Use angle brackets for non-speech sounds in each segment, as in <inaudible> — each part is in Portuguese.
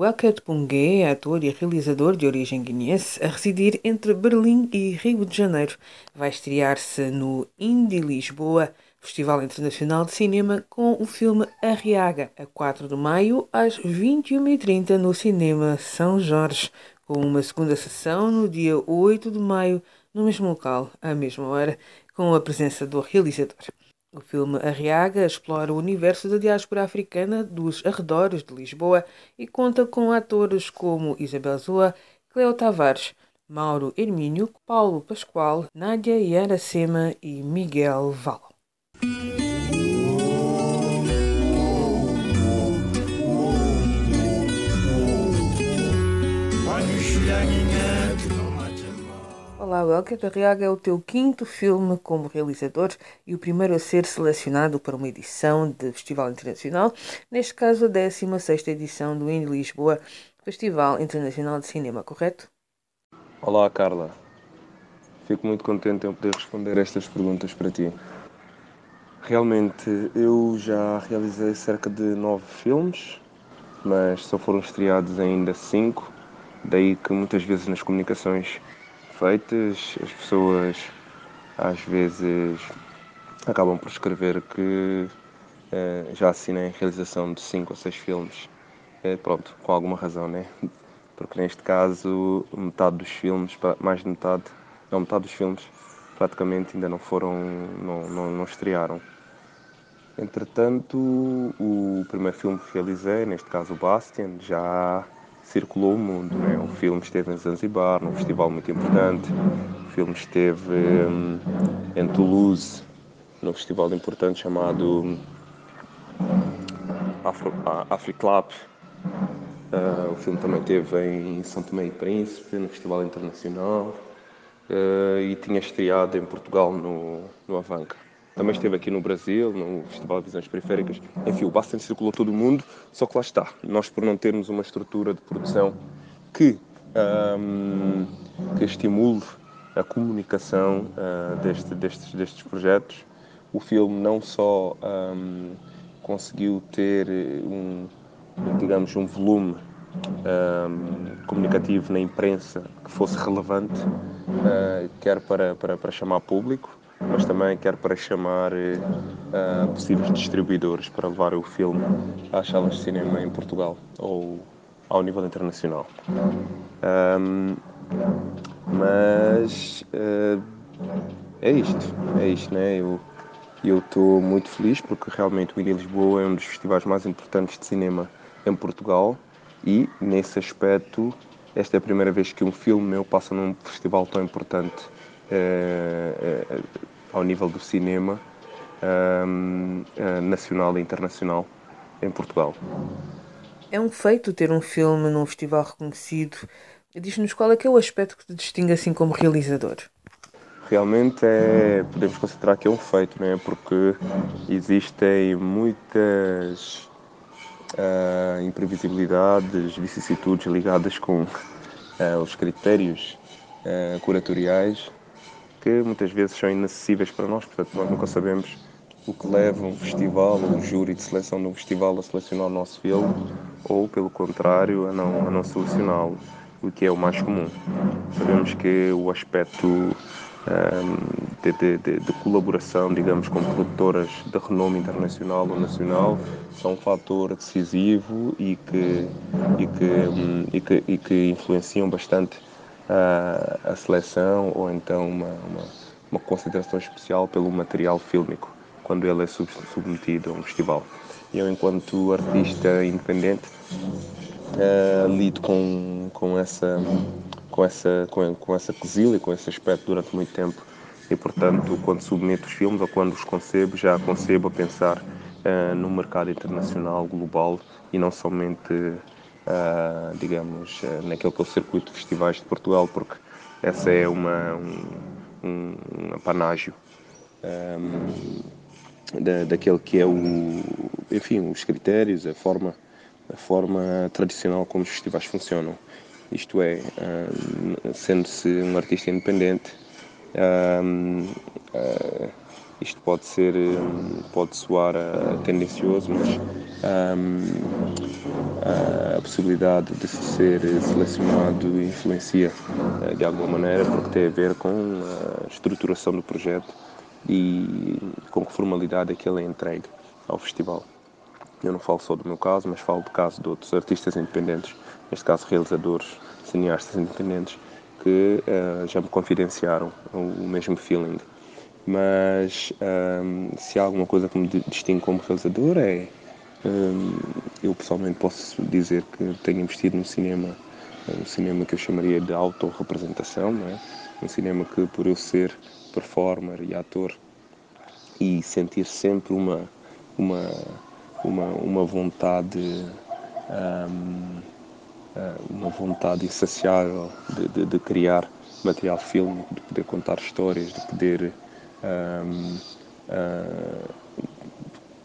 Welket Pungue é ator e realizador de origem guineense a residir entre Berlim e Rio de Janeiro. Vai estrear-se no Indie Lisboa, Festival Internacional de Cinema, com o filme Arriaga, a 4 de maio, às 21h30 no Cinema São Jorge, com uma segunda sessão no dia 8 de maio, no mesmo local, à mesma hora, com a presença do realizador. O filme Arriaga explora o universo da diáspora africana dos arredores de Lisboa e conta com atores como Isabel Zoa, Cleo Tavares, Mauro Hermínio, Paulo Pascoal, Nádia Yaracema e Miguel Val. Olá, Welker. Arriaga é o teu quinto filme como realizador e o primeiro a ser selecionado para uma edição de Festival Internacional, neste caso a 16ª edição do Indie Lisboa, Festival Internacional de Cinema, correto? Olá, Carla. Fico muito contente em poder responder estas perguntas para ti. Realmente, eu já realizei cerca de nove filmes, mas só foram estreados ainda cinco, daí que muitas vezes nas comunicações feitas, as pessoas às vezes acabam por escrever que eh, já assinei a realização de 5 ou 6 filmes. Eh, pronto, com alguma razão, né? Porque neste caso, metade dos filmes, mais de metade, não, metade dos filmes praticamente ainda não foram, não, não, não estrearam. Entretanto, o primeiro filme que realizei, neste caso o Bastian, já circulou o mundo. Né? O filme esteve em Zanzibar, num festival muito importante. O filme esteve um, em Toulouse, num festival importante chamado Afro, Africlub. Uh, o filme também esteve em São Tomé e Príncipe, no Festival Internacional. Uh, e tinha estreado em Portugal, no, no Avanca. Também esteve aqui no Brasil, no Festival de Visões Periféricas. Enfim, o Bastante circulou todo o mundo, só que lá está. Nós, por não termos uma estrutura de produção que, um, que estimule a comunicação uh, deste, destes, destes projetos, o filme não só um, conseguiu ter um, digamos, um volume um, comunicativo na imprensa que fosse relevante, uh, quer para, para, para chamar público, mas também quero para chamar uh, possíveis distribuidores para levar o filme às salas de cinema em Portugal ou ao nível internacional. Um, mas uh, é isto, é isto, né? Eu estou muito feliz porque realmente o Indie Lisboa é um dos festivais mais importantes de cinema em Portugal e nesse aspecto esta é a primeira vez que um filme meu passa num festival tão importante ao nível do cinema uh, nacional e internacional em Portugal. É um feito ter um filme num festival reconhecido. Diz-nos qual é que é o aspecto que te distingue assim como realizador. Realmente é, podemos considerar que é um feito, não é? Porque existem muitas uh, imprevisibilidades, vicissitudes ligadas com uh, os critérios uh, curatoriais que muitas vezes são inacessíveis para nós, portanto nós nunca sabemos o que leva um festival, um júri de seleção de um festival a selecionar o nosso filme ou, pelo contrário, a não, a não selecioná-lo, o que é o mais comum. Sabemos que o aspecto um, de, de, de, de, colaboração, digamos, com produtoras de renome internacional ou nacional são um fator decisivo e que, e que, um, e que, e que influenciam bastante a, a seleção ou então uma, uma, uma, especial pelo material fílmico quando ele é submetido a um festival. Eu, enquanto artista independente, uh, lido com, com essa com essa com, com essa quesilha, com esse aspecto durante muito tempo e portanto quando submeto os filmes ou quando os concebo já concebo a pensar uh, no mercado internacional global e não somente uh, digamos, uh, naquele que é o circuito de festivais de Portugal, porque essa é uma, um, um, um apanágio um, da, daquele que é o, enfim, os critérios, a forma, a forma tradicional como os festivais funcionam. Isto é, sendo-se um artista independente, uh, isto pode ser, pode soar uh, tendencioso, mas um, a possibilidade de ser selecionado influencia uh, de alguma maneira, porque tem a ver com a estruturação do projeto e com que formalidade é que ele é entregue ao festival. Eu não falo só do meu caso, mas falo do caso de outros artistas independentes, neste caso realizadores, cineastas independentes, que uh, já me confidenciaram o mesmo feeling. Mas um, se há alguma coisa que me distingue como realizador é um, eu pessoalmente posso dizer que tenho investido no cinema, um cinema que eu chamaria de autorrepresentação, não é? um cinema que por eu ser performer e ator e sentir sempre uma uma uma, uma vontade um, eh, uma vontade insaciável de, de, de, criar material fílmico, de poder contar histórias, de poder um, uh, eh,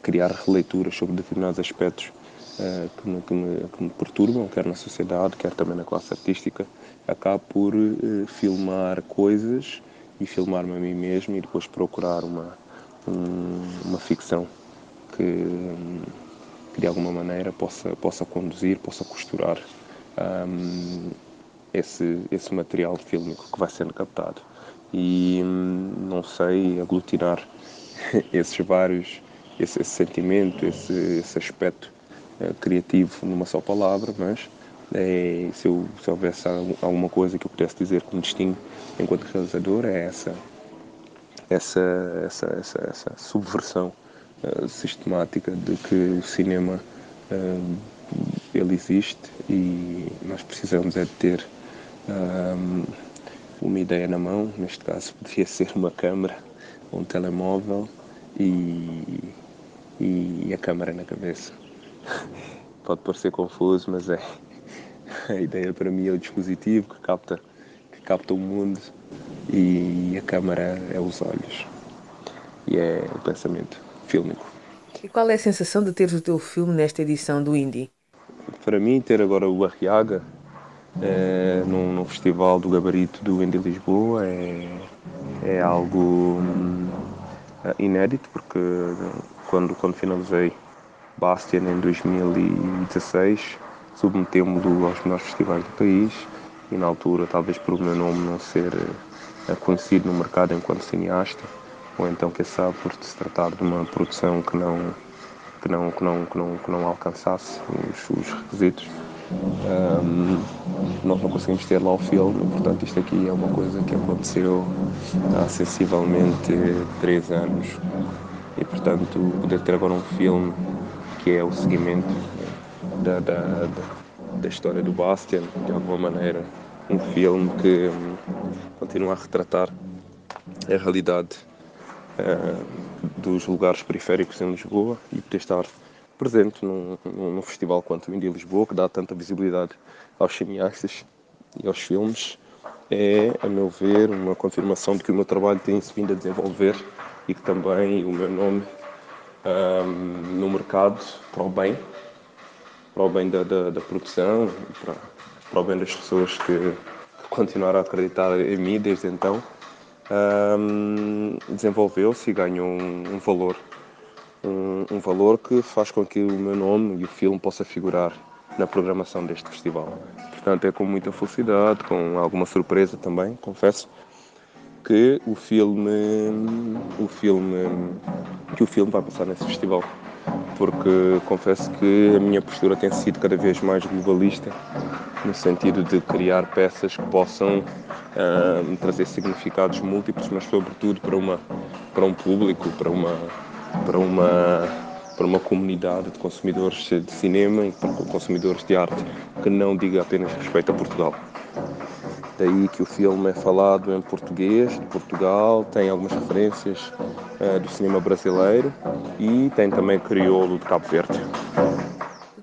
criar releituras sobre determinados aspectos uh, que, me, que, me, que, me, perturbam, quer na sociedade, quer também na classe artística, acabo por uh, filmar coisas e filmar-me a mim mesmo e depois procurar uma, um, uma ficção que, que de alguma maneira possa, possa conduzir, possa costurar um, esse, esse material fílmico que vai sendo captado. E hum, não sei aglutinar <laughs> esses vários, esse, esse sentimento, esse, esse aspecto uh, criativo numa só palavra, mas é, se, eu, se houvesse alguma coisa que eu pudesse dizer me distingue enquanto realizador é essa essa essa essa, essa subversão uh, sistemática de que o cinema ele existe e nós precisamos é de ter uma ideia na mão, neste caso poderia ser uma câmera, um telemóvel e, e a câmera na cabeça. Pode parecer confuso, mas é a ideia para mim é o dispositivo que capta, que capta o mundo e a câmera é os olhos e é o pensamento fílmico. E qual é a sensação de teres o teu filme nesta edição do Indie? Para mim, ter agora o Arriaga é, num, num, festival do gabarito do Indie Lisboa é, é algo hum, inédito, porque quando, quando finalizei Bastian em 2016, submetemos-lo aos melhores festivais do país e na altura, talvez por o meu nome não ser eh, conhecido no mercado enquanto cineasta, ou então, quem sabe, por se tratar de uma produção que não, que não, que não, que não, que não alcançasse os, os requisitos, um, nós não conseguimos ter lá o filme, portanto, isto aqui é uma coisa que aconteceu há sensivelmente três anos. E, portanto, poder ter agora um filme que é o seguimento da, da, da, história do Bastian, de alguma maneira, um filme que um, continua a retratar a realidade uh, dos lugares periféricos em Lisboa e poder estar presente num, num, festival quanto o Indie Lisboa, que dá tanta visibilidade aos cineastas e aos filmes, é, a meu ver, uma confirmação de que o meu trabalho tem-se vindo a desenvolver e que também o meu nome um, no mercado, para o bem, para o bem da, da, da produção, para, para o bem das pessoas que, que continuaram a acreditar em mim desde então, um, desenvolveu-se e ganhou um, um valor. Um, um, valor que faz com que o meu nome e o filme possa figurar na programação deste festival. Portanto, é com muita felicidade, com alguma surpresa também, confesso, que o filme, o filme, que o filme vai passar nesse festival. Porque confesso que a minha postura tem sido cada vez mais globalista, no sentido de criar peças que possam uh, trazer significados múltiplos, mas sobretudo para, uma, para um público, para uma, para uma, para uma comunidade de consumidores de cinema e para consumidores de arte que não diga apenas respeito a Portugal. Daí que o filme é falado em português, de Portugal, tem algumas referências uh, do cinema brasileiro e tem também crioulo de Cabo Verde.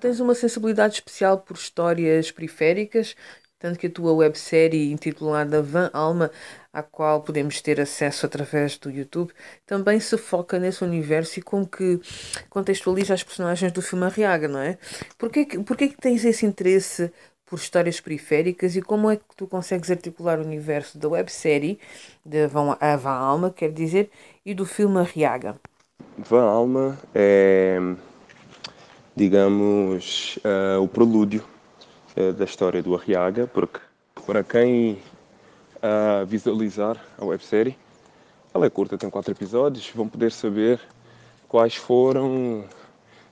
tens uma sensibilidade especial por histórias periféricas, tanto que a tua websérie intitulada Van Alma, à qual podemos ter acesso através do YouTube, também se foca nesse universo e como que contextualiza as personagens do filme Arriaga, não é? Porquê que, porquê que tens esse interesse por histórias periféricas e como é que tu consegues articular o universo da websérie de Van, a Van Alma, quer dizer, e do filme Arriaga? Van Alma é, digamos, uh, o prelúdio da história do Arriaga, porque para quem uh, visualizar a websérie, ela é curta, tem quatro episódios, vão poder saber quais foram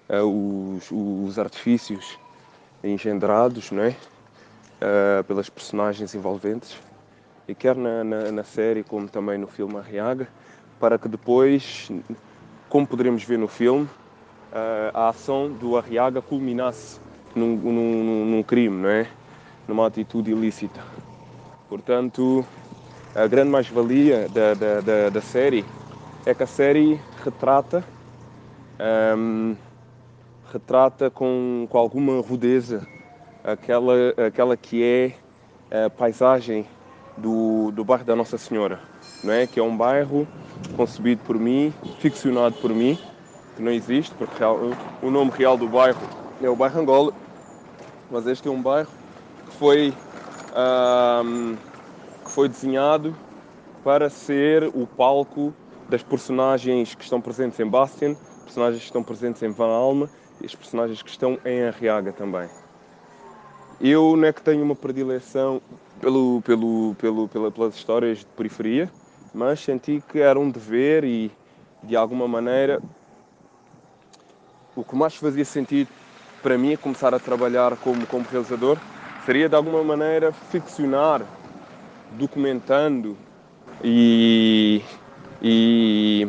os, os, artifícios engendrados não é? pelas personagens envolventes, e quer na, na, na série como também no filme Arriaga, para que depois como poderemos ver no filme, eh, a ação do Arriaga culminasse num, num, num crime, não é? numa atitude ilícita. Portanto, a grande mais-valia da, da, da, da, série é que a série retrata, um, ehm, retrata com, com alguma rudeza aquela, aquela que é a paisagem do, do bairro da Nossa Senhora, não é? que é um bairro concebido por mim, ficcionado por mim, que não existe, porque o nome real do bairro é o bairro Angola, mas este é um bairro que foi, um, que foi desenhado para ser o palco das personagens que estão presentes em Bastian, personagens que estão presentes em Van Alma e as personagens que estão em Arriaga também. Eu não é que tenho uma predileção pelo, pelo, pelo, pela, pelas histórias de periferia, mas senti que era um dever e, de alguma maneira, o que mais fazia sentido para mim começar a trabalhar como, como realizador seria, de alguma maneira, ficcionar, documentando e, e,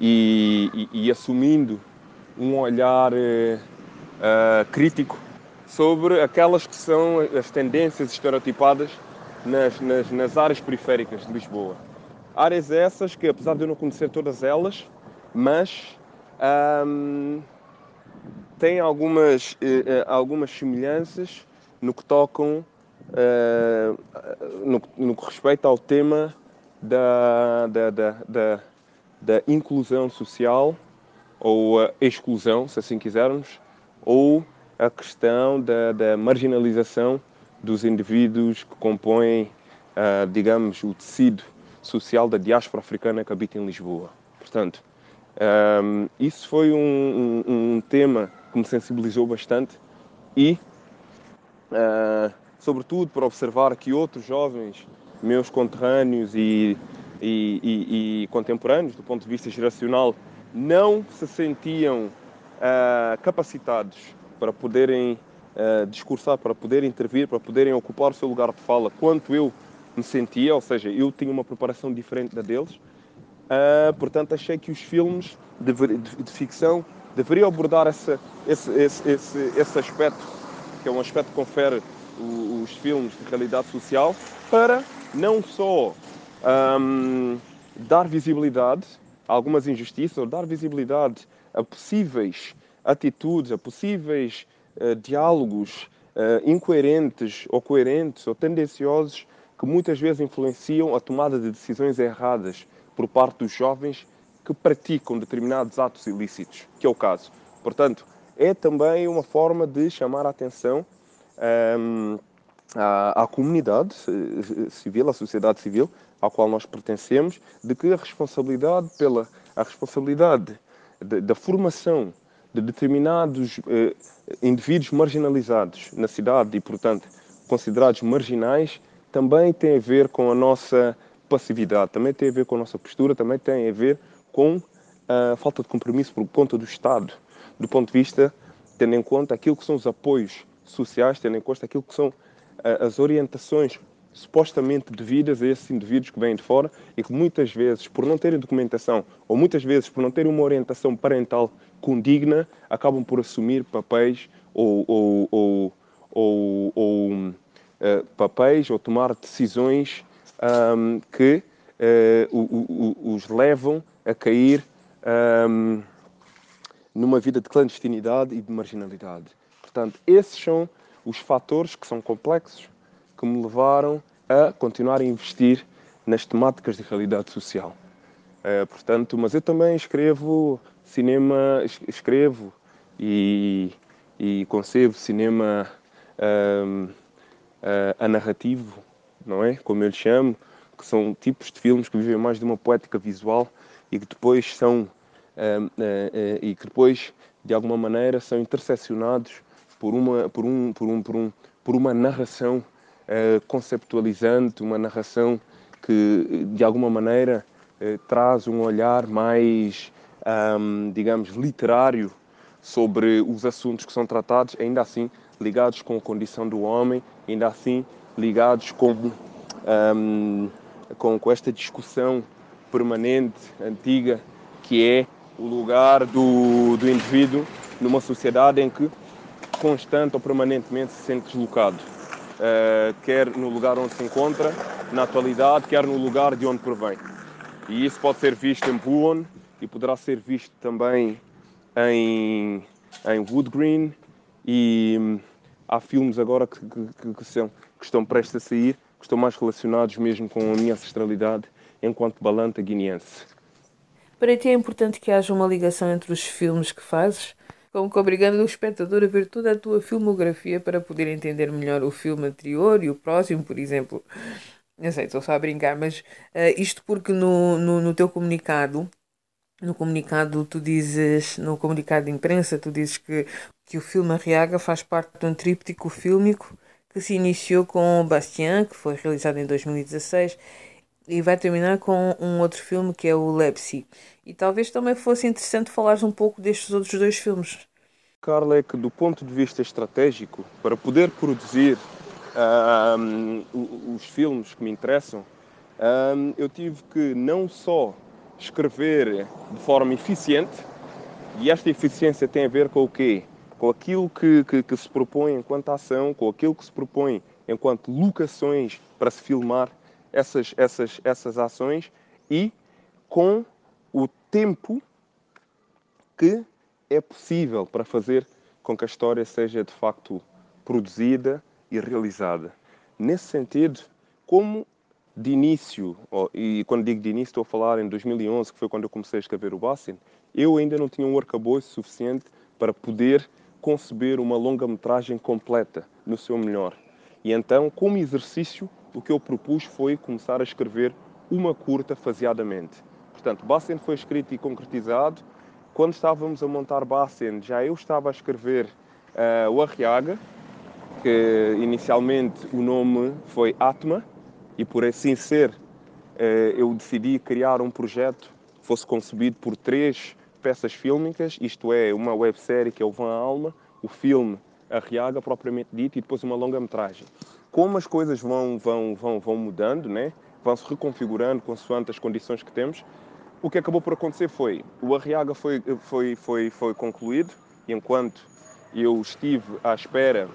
e, e assumindo um olhar uh, crítico sobre aquelas que são as tendências estereotipadas nas, nas, nas áreas periféricas de Lisboa. Áreas essas que, apesar de eu não conhecer todas elas, mas hum, têm algumas, uh, algumas semelhanças no que tocam, uh, no, no, que respeita ao tema da, da, da, da, da inclusão social ou a exclusão, se assim quisermos, ou a questão da, da marginalização dos indivíduos que compõem, uh, digamos, o tecido social da diáspora africana que habita em Lisboa. Portanto, um, isso foi um, um, um, tema que me sensibilizou bastante e, uh, sobretudo, para observar que outros jovens, meus conterrâneos e, e, e, e, contemporâneos, do ponto de vista geracional, não se sentiam uh, capacitados para poderem uh, discursar, para poderem intervir, para poderem ocupar o seu lugar de fala, quanto eu me sentia, ou seja, eu tinha uma preparação diferente da deles. Uh, portanto, achei que os filmes de, de, de ficção deveriam abordar essa, esse, esse, esse, esse, aspecto, que é um aspecto que confere os filmes de realidade social, para não só um, dar visibilidade a algumas injustiças, ou dar visibilidade a possíveis atitudes, a possíveis uh, diálogos uh, incoerentes ou coerentes ou tendenciosos que muitas vezes influenciam a tomada de decisões erradas por parte dos jovens que praticam determinados atos ilícitos, que é o caso. Portanto, é também uma forma de chamar a atenção um, ehm, à, à, comunidade eh, civil, à sociedade civil, à qual nós pertencemos, de que a responsabilidade pela a responsabilidade de, da formação de determinados eh, indivíduos marginalizados na cidade e, portanto, considerados marginais, também tem a ver com a nossa passividade, também tem a ver com a nossa postura, também tem a ver com a falta de compromisso por conta do Estado, do ponto de vista, tendo em conta aquilo que são os apoios sociais, tendo em conta aquilo que são uh, as orientações supostamente devidas a esses indivíduos que vêm de fora e que muitas vezes, por não terem documentação ou muitas vezes por não terem uma orientação parental condigna, acabam por assumir papéis ou, ou, ou, ou, ou uh, papéis ou tomar decisões um, que uh, o, o, os levam a cair um, numa vida de clandestinidade e de marginalidade. Portanto, esses são os fatores que são complexos que me levaram a continuar a investir nas temáticas de realidade social. Uh, portanto, mas eu também escrevo cinema, escrevo e, e concebo cinema uh, uh, a narrativo, não é? Como eu lhe chamo, que são tipos de filmes que vivem mais de uma poética visual e que depois são e que depois de alguma maneira são interseccionados por uma por um por um por um por uma narração conceptualizante, uma narração que de alguma maneira traz um olhar mais, digamos, literário sobre os assuntos que são tratados, ainda assim ligados com a condição do homem, ainda assim ligados com, com, com esta discussão permanente, antiga, que é o lugar do, do indivíduo numa sociedade em que constante ou permanentemente se sente deslocado. Uh, quer no lugar onde se encontra, na atualidade, quer no lugar de onde provém. E isso pode ser visto em Buon e poderá ser visto também em, em Wood Green e hum, há filmes agora que, que, que, são, que estão prestes a sair, que estão mais relacionados mesmo com a minha ancestralidade enquanto balanta guineense. Para ti é importante que haja uma ligação entre os filmes que fazes como que obrigando o espectador a ver toda a tua filmografia para poder entender melhor o filme anterior e o próximo, por exemplo. Não sei, estou só a brincar, mas uh, isto porque no, no, no teu comunicado, no comunicado tu dizes, no comunicado de imprensa, tu dizes que, que o filme Arriaga faz parte de um tríptico fílmico que se iniciou com Bastien, que foi realizado em 2016, e vai terminar com um outro filme que é o Lepsi. E talvez também fosse interessante falares um pouco destes outros dois filmes. Carla, é que do ponto de vista estratégico, para poder produzir um, os filmes que me interessam, um, eu tive que não só escrever de forma eficiente, e esta eficiência tem a ver com o quê? Com aquilo que, que, que se propõe enquanto ação, com aquilo que se propõe enquanto locações para se filmar essas, essas, essas ações e com o tempo que é possível para fazer com que a história seja de facto produzida e realizada. Nesse sentido, como de início, e quando digo de início estou a falar em 2011, que foi quando eu comecei a escrever o Bassin, eu ainda não tinha um arcabouço suficiente para poder conceber uma longa-metragem completa, no seu melhor. E então, como exercício, o que eu propus foi começar a escrever uma curta faseadamente. Portanto, Bassen foi escrito e concretizado. Quando estávamos a montar Bassen, já eu estava a escrever uh, o Arriaga, que inicialmente o nome foi Atma, e por assim ser, uh, eu decidi criar um projeto que fosse concebido por três peças fílmicas, isto é, uma websérie que é o Van Alma, o filme Arriaga propriamente dito e depois uma longa-metragem. Como as coisas vão, vão, vão, vão mudando, né? vão se reconfigurando consoante as condições que temos, o que acabou por acontecer foi, o Arriaga foi, foi, foi, foi concluído, enquanto eu estive à espera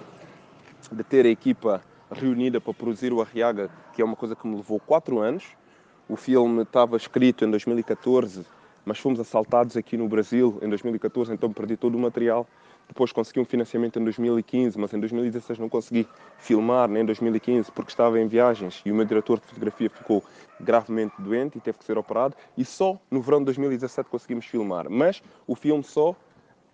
de ter a equipa reunida para produzir o Arriaga, que é uma coisa que me levou quatro anos, o filme estava escrito em 2014, mas fomos assaltados aqui no Brasil em 2014, então perdi todo o material depois consegui um financiamento em 2015, mas em 2016 não consegui filmar, nem em 2015, porque estava em viagens e o meu diretor de fotografia ficou gravemente doente e teve que ser operado. E só no verão de 2017 conseguimos filmar. Mas o filme só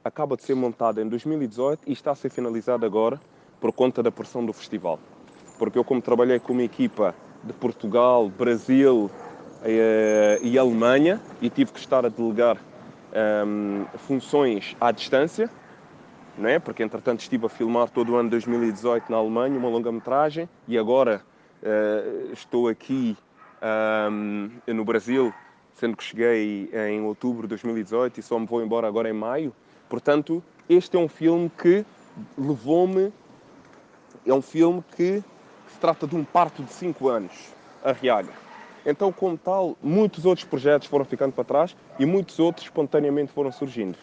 acaba de ser montado em 2018 e está a ser finalizado agora por conta da pressão do festival. Porque eu, como trabalhei com uma equipa de Portugal, Brasil eh, e Alemanha e tive que estar a delegar ehm, funções à distância, não é? Porque entretanto estive a filmar todo o ano de 2018 na Alemanha, uma longa-metragem, e agora uh, estou aqui um, no Brasil, sendo que cheguei em outubro de 2018 e só me vou embora agora em maio. Portanto, este é um filme que levou-me. É um filme que se trata de um parto de 5 anos, a Riaga. Então, como tal, muitos outros projetos foram ficando para trás e muitos outros espontaneamente foram surgindo.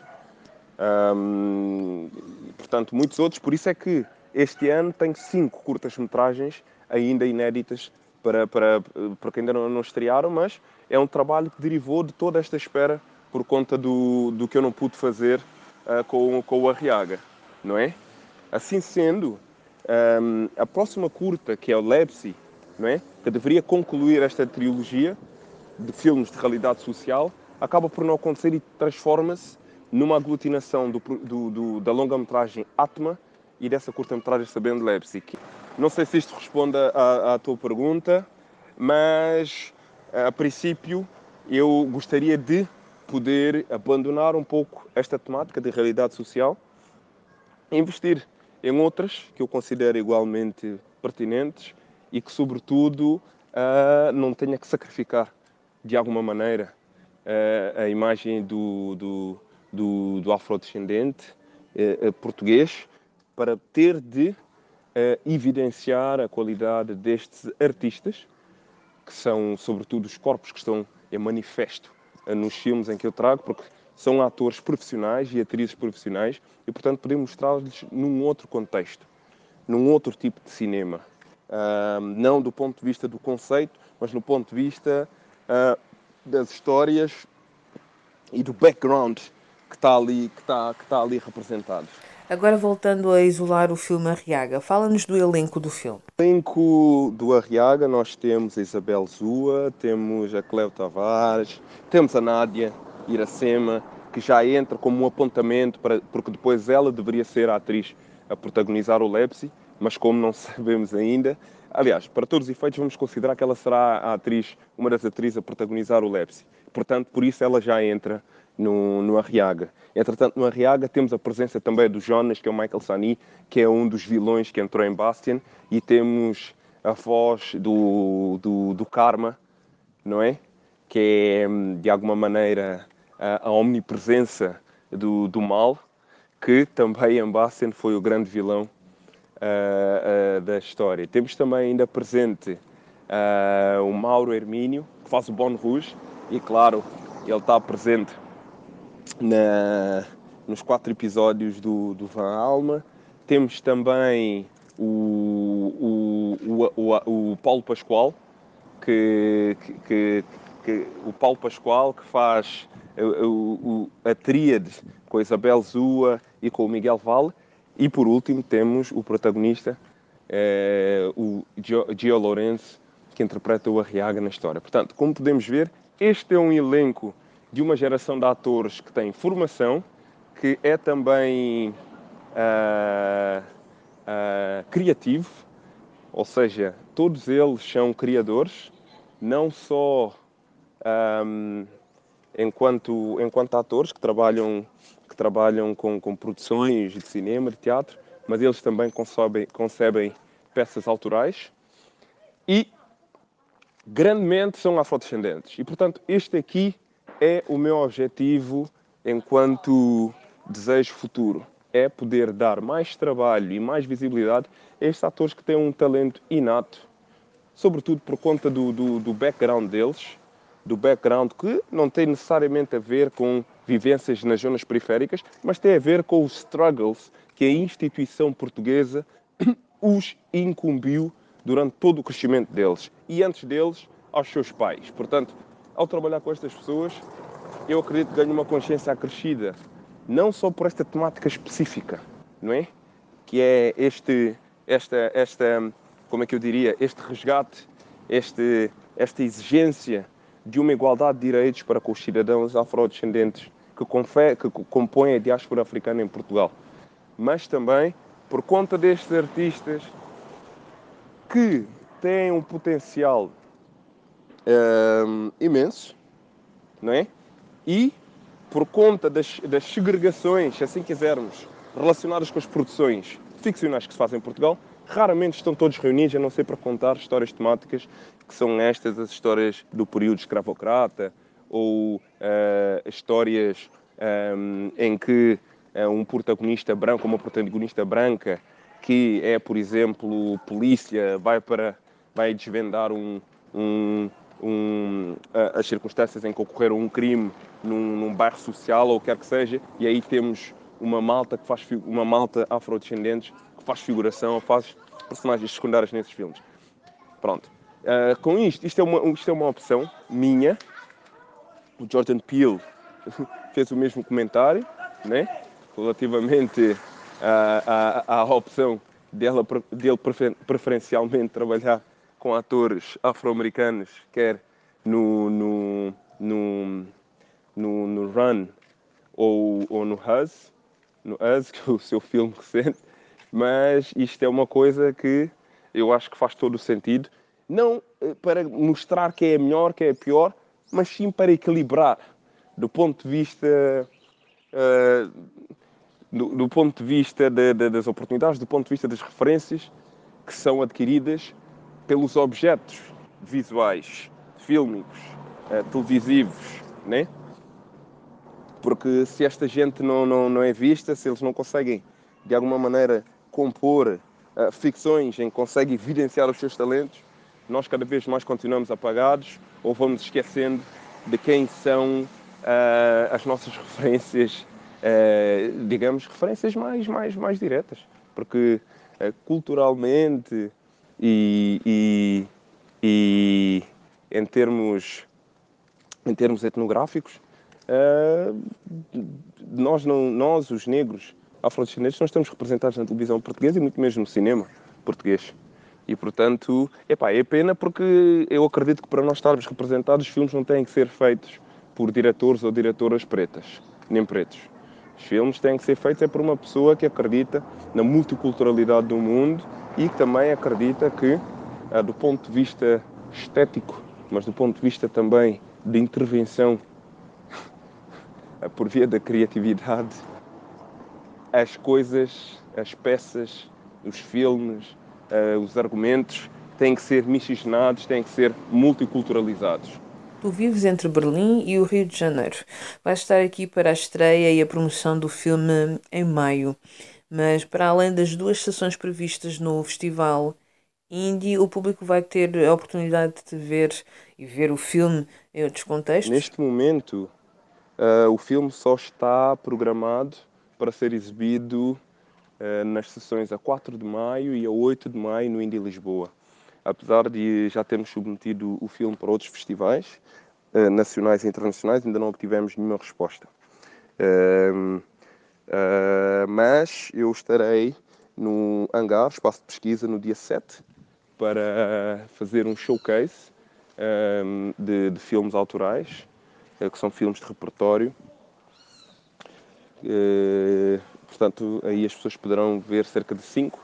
Um, portanto, muitos outros. Por isso é que este ano tenho cinco curtas-metragens ainda inéditas para, para, para quem ainda não, não estrearam, mas é um trabalho que derivou de toda esta espera por conta do, do que eu não pude fazer uh, com, com o Arriaga, não é? Assim sendo, um, a próxima curta, que é o Lepsi, não é? que deveria concluir esta trilogia de filmes de realidade social, acaba por não acontecer e transforma-se numa aglutinação do, do, do, da longa-metragem Atma e dessa curta-metragem Sabendo Leipzig. Não sei se isto responde à, à tua pergunta, mas a princípio eu gostaria de poder abandonar um pouco esta temática de realidade social e investir em outras que eu considero igualmente pertinentes e que, sobretudo, uh, não tenha que sacrificar de alguma maneira uh, a imagem do, do, do, do afrodescendente uh, português para ter de evidenciar a qualidade destes artistas, que são, sobretudo, os corpos que estão em manifesto nos filmes em que eu trago, porque são atores profissionais e atrizes profissionais e, portanto, podemos mostrá-los num outro contexto, num outro tipo de cinema. Uh, não do ponto de vista do conceito, mas no ponto de vista uh, das histórias e do background que está ali, que está, que está ali representado. Agora voltando a isolar o filme Arriaga, fala-nos do elenco do filme. No elenco do Arriaga nós temos a Isabel Zua, temos a Cleo Tavares, temos a Nádia Iracema, que já entra como um apontamento, para, porque depois ela deveria ser a atriz a protagonizar o Lepsi, mas como não <laughs> sabemos ainda, aliás, para todos os efeitos vamos considerar que ela será a atriz, uma das atrizes a protagonizar o Lepsi. Portanto, por isso ela já entra no, no Arriaga. Entretanto, no Arriaga temos a presença também do Jonas, que é o Michael Sani, que é um dos vilões que entrou em Bastian, e temos a voz do, do, do Karma, não é? Que é, de alguma maneira, a, a omnipresença do, do mal, que também em Bastian foi o grande vilão uh, uh, da história. Temos também ainda presente uh, o Mauro Hermínio, que faz o Bon Rouge, e claro, ele está presente na, nos quatro episódios do, do Van Alma. Temos também o, o, o, o Paulo Pascoal, que, que, que, o Paulo Pascoal que faz o, a tríade com a Isabel Zua e com o Miguel Valle. E por último temos o protagonista, é, o Gio Lourenço, que interpreta o Arriaga na história. Portanto, como podemos ver, este é um elenco de uma geração de atores que tem formação, que é também uh, uh, criativo, ou seja, todos eles são criadores, não só um, enquanto, enquanto atores que trabalham, que trabalham com, com produções de cinema, de teatro, mas eles também concebem, concebem peças autorais e grandemente são afrodescendentes. E, portanto, este aqui é o meu objetivo enquanto desejo futuro. É poder dar mais trabalho e mais visibilidade a estes atores que têm um talento inato, sobretudo por conta do, do, do background deles, do background que não tem necessariamente a ver com vivências nas zonas periféricas, mas tem a ver com os struggles que a instituição portuguesa <coughs> os incumbiu durante todo o crescimento deles e antes deles aos seus pais. Portanto, ao trabalhar com estas pessoas, eu acredito que ganho uma consciência acrescida, não só por esta temática específica, não é? Que é este, esta, esta, como é que eu diria, este resgate, este, esta exigência de uma igualdade de direitos para com os cidadãos afrodescendentes que, que compõem a diáspora africana em Portugal. Mas também por conta destes artistas que têm um potencial um, imensos, não é? E por conta das, das segregações, se assim quisermos, relacionadas com as produções ficcionais que se fazem em Portugal, raramente estão todos reunidos, a não ser para contar histórias temáticas que são estas, as histórias do período escravocrata ou uh, histórias um, em que uh, um protagonista branco, uma protagonista branca, que é, por exemplo, polícia, vai para vai desvendar um, um um, as circunstâncias em que ocorreram um crime num, num, bairro social ou o que quer que seja, e aí temos uma malta que faz uma malta afrodescendentes que faz figuração, faz personagens secundários nesses filmes. Pronto. Uh, com isto, isto é, uma, isto é uma opção minha. O Jordan Peele <laughs> fez o mesmo comentário, né? Relativamente a, a, a opção dela, dele preferencialmente trabalhar com atores afro-americanos, quer no, no, no, no, no Run ou, ou no Us, no Us, <laughs> que é o seu filme recente, mas isto é uma coisa que eu acho que faz todo o sentido. Não eh, para mostrar que é melhor, que é pior, mas sim para equilibrar do ponto de vista uh, do, do, ponto de vista de, de, das oportunidades, do ponto de vista das referências que são adquiridas pelos objetos visuais, fílmicos, uh, televisivos, né? Porque se esta gente não, não, não é vista, se eles não conseguem de alguma maneira compor uh, ficções em que conseguem evidenciar os seus talentos, nós cada vez mais continuamos apagados ou vamos esquecendo de quem são uh, as nossas <laughs> referências, uh, digamos, referências mais, mais, mais diretas. Porque culturalmente e, e, e, em, termos, em termos etnográficos, nós, não, nós, os negros afrodescendentes, não estamos representados na televisão portuguesa e muito menos no cinema português. E portanto, é pena porque eu acredito que para nós estarmos representados, os filmes não têm que ser feitos por diretores ou diretoras pretas, nem pretos. Os filmes têm que ser feitos é por uma pessoa que acredita na multiculturalidade do mundo e que também acredita que, ah, do ponto de vista estético, mas do ponto de vista também de intervenção <laughs> por via da criatividade, as coisas, as peças, os filmes, uh, os argumentos têm que ser miscigenados, têm que ser multiculturalizados. Tu vives entre Berlim e o Rio de Janeiro. Vais estar aqui para a estreia e a promoção do filme em maio. Mas, para além das duas sessões previstas no festival Indie, o público vai ter a oportunidade de ver e ver o filme em outros contextos? Neste momento, uh, o filme só está programado para ser exibido eh, nas sessões a 4 de maio e a 8 de maio no Indie Lisboa. Apesar de já termos submetido o filme para outros festivais eh, nacionais e internacionais, ainda não obtivemos nenhuma resposta. Ehm, eh, mas eu estarei no Hangar, espaço de pesquisa, no dia 7, para fazer um showcase ehm, de, de filmes autorais, que são filmes de repertório Portanto, aí as pessoas poderão ver cerca de cinco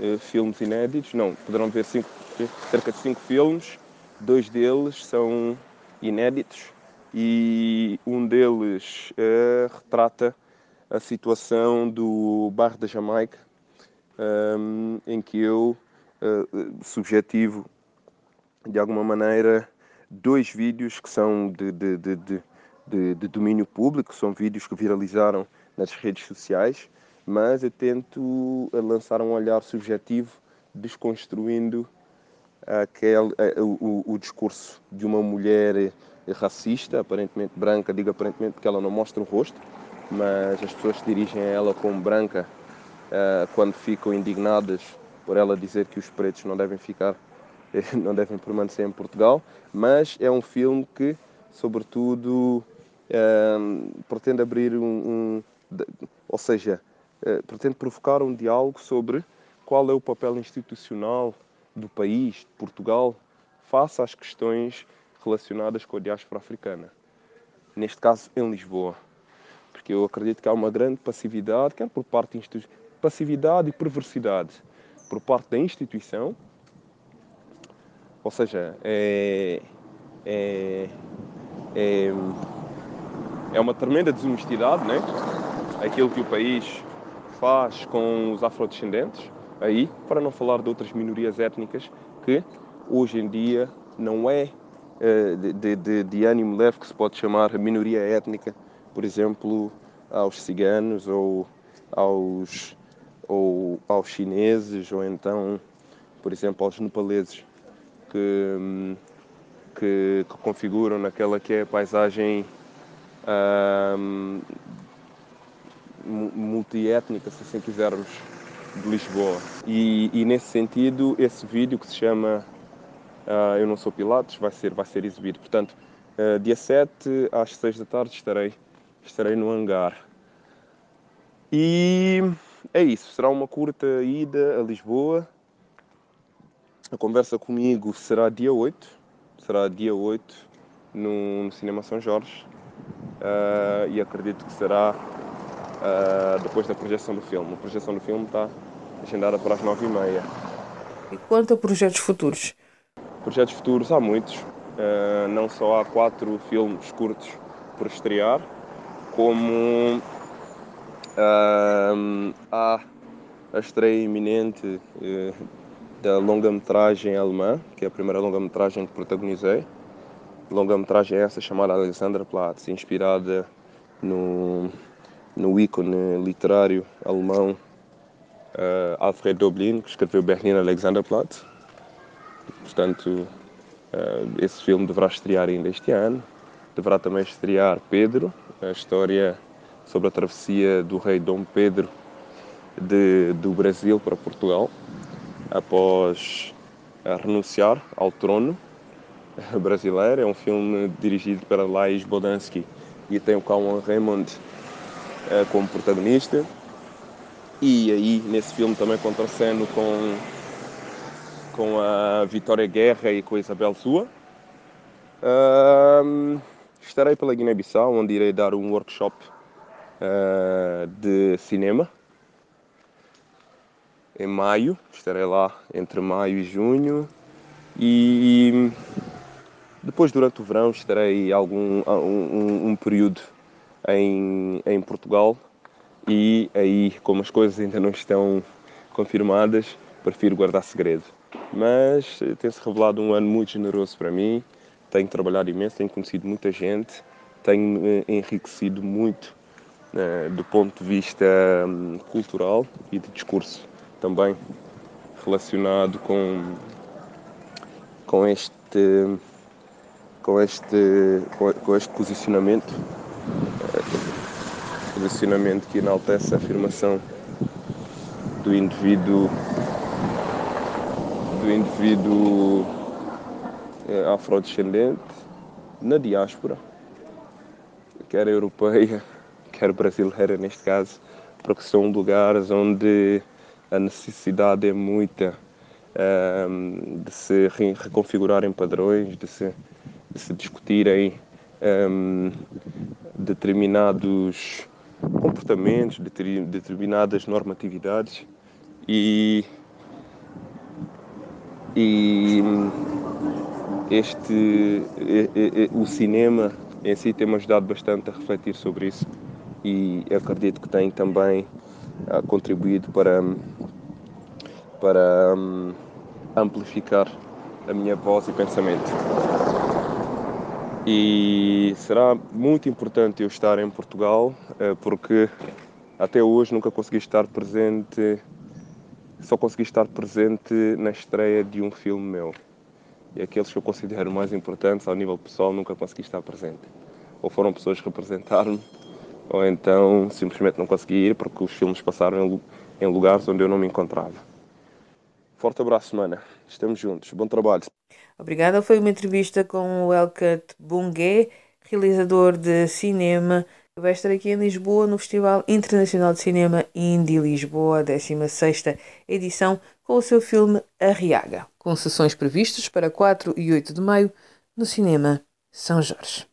uh, filmes inéditos. Não, poderão ver cinco, cerca de cinco filmes. Dois deles são inéditos e um deles uh, retrata a situação do bairro da Jamaica, um, ehm, em que eu uh, subjetivo de alguma maneira dois vídeos que são de, de, de, de, domínio público, são vídeos que viralizaram nas redes sociais, mas eu tento lançar um olhar subjetivo, desconstruindo aquele, o, o, discurso de uma mulher racista, aparentemente branca, digo aparentemente porque ela não mostra o rosto, mas as pessoas se dirigem a ela como branca uh, quando ficam indignadas por ela dizer que os pretos não devem ficar, <laughs> não devem permanecer em Portugal, mas é um filme que, sobretudo, uh, pretende abrir um, um ou seja, eh, pretende provocar um diálogo sobre qual é o papel institucional do país, de Portugal, face às questões relacionadas com a diáspora africana. Neste caso, em Lisboa. Porque eu acredito que há uma grande passividade, quer por parte de passividade e perversidade por parte da instituição, ou seja, é, é, é, é uma tremenda desonestidade, né? aquilo que o país faz com os afrodescendentes, aí, para não falar de outras minorias étnicas que hoje em dia não é eh, de, de, de ânimo leve que se pode chamar minoria étnica, por exemplo, aos ciganos ou aos, ou aos chineses ou então, por exemplo, aos nepaleses que, que, que configuram naquela que é a paisagem multiétnica, se assim quisermos, de Lisboa. E, e, nesse sentido, esse vídeo que se chama uh, Eu Não Sou Pilatos vai ser, vai ser exibido. Portanto, uh, dia 7 às 6 da tarde estarei, estarei no hangar. E é isso, será uma curta ida a Lisboa. A conversa comigo será dia 8, será dia 8 no, no Cinema São Jorge. Uh, e acredito que será uh, depois da projeção do filme. A projeção do filme está agendada para as 9h30. E quanto a projetos futuros? Projetos futuros há muitos. Uh, não só há quatro filmes curtos por estrear, como uh, há a estreia iminente uh, da longa-metragem alemã, que é a primeira longa-metragem que protagonizei. Longa-metragem essa chamada Alexanderplatz, inspirada no, no ícone literário alemão uh, Alfred Doblin, que escreveu Berlin Alexanderplatz. Portanto, Uh, esse filme deverá estrear ainda este ano. Deverá também estrear Pedro, a história sobre a travessia do rei Dom Pedro de, do Brasil para Portugal, após renunciar ao trono brasileiro. É um filme dirigido para Lais Bodansky e tem o Calvin Raymond uh, como protagonista. E aí, nesse filme, também contraceno com com a Vitória Guerra e com a Isabel Sua. Estarei pela Guiné-Bissau, onde irei dar um workshop uh, de cinema. Em maio, estarei lá entre maio e junho. E depois, durante o verão, estarei algum um, um período em, em Portugal. E aí, como as coisas ainda não estão confirmadas, prefiro guardar segredo. Mas tem-se revelado um ano muito generoso para mim. Tenho trabalhado imenso, tenho conhecido muita gente, tenho eh, enriquecido muito né, do ponto de vista um, cultural e de discurso também relacionado com, com este com este com este posicionamento eh, posicionamento que enaltece a afirmação do indivíduo do indivíduo afrodescendente na diáspora, quer europeia, <laughs> quer brasileira neste caso, porque são lugares onde a necessidade é muita um, ehm, de se reconfigurarem padrões, de se, de se discutirem um, ehm, determinados comportamentos, determinadas normatividades e e este o cinema em si tem-me ajudado bastante a refletir sobre isso e acredito que tem também ah, contribuído para para um, amplificar a minha voz e pensamento. E será muito importante eu estar em Portugal, eh, porque até hoje nunca consegui estar presente só consegui estar presente na estreia de um filme meu. E aqueles que eu considero mais importantes ao nível pessoal nunca consegui estar presente. Ou foram pessoas que representaram-me, ou então simplesmente não consegui ir porque os filmes passaram em lugares onde eu não me encontrava. Forte abraço, mana. Estamos juntos. Bom trabalho. Obrigada. Foi uma entrevista com o Elkat Bungue, realizador de cinema vai estar aqui em Lisboa no Festival Internacional de Cinema Indie Lisboa, 16ª edição, com o seu filme Arriaga, com sessões previstas para 4 e 8 de maio no Cinema São Jorge.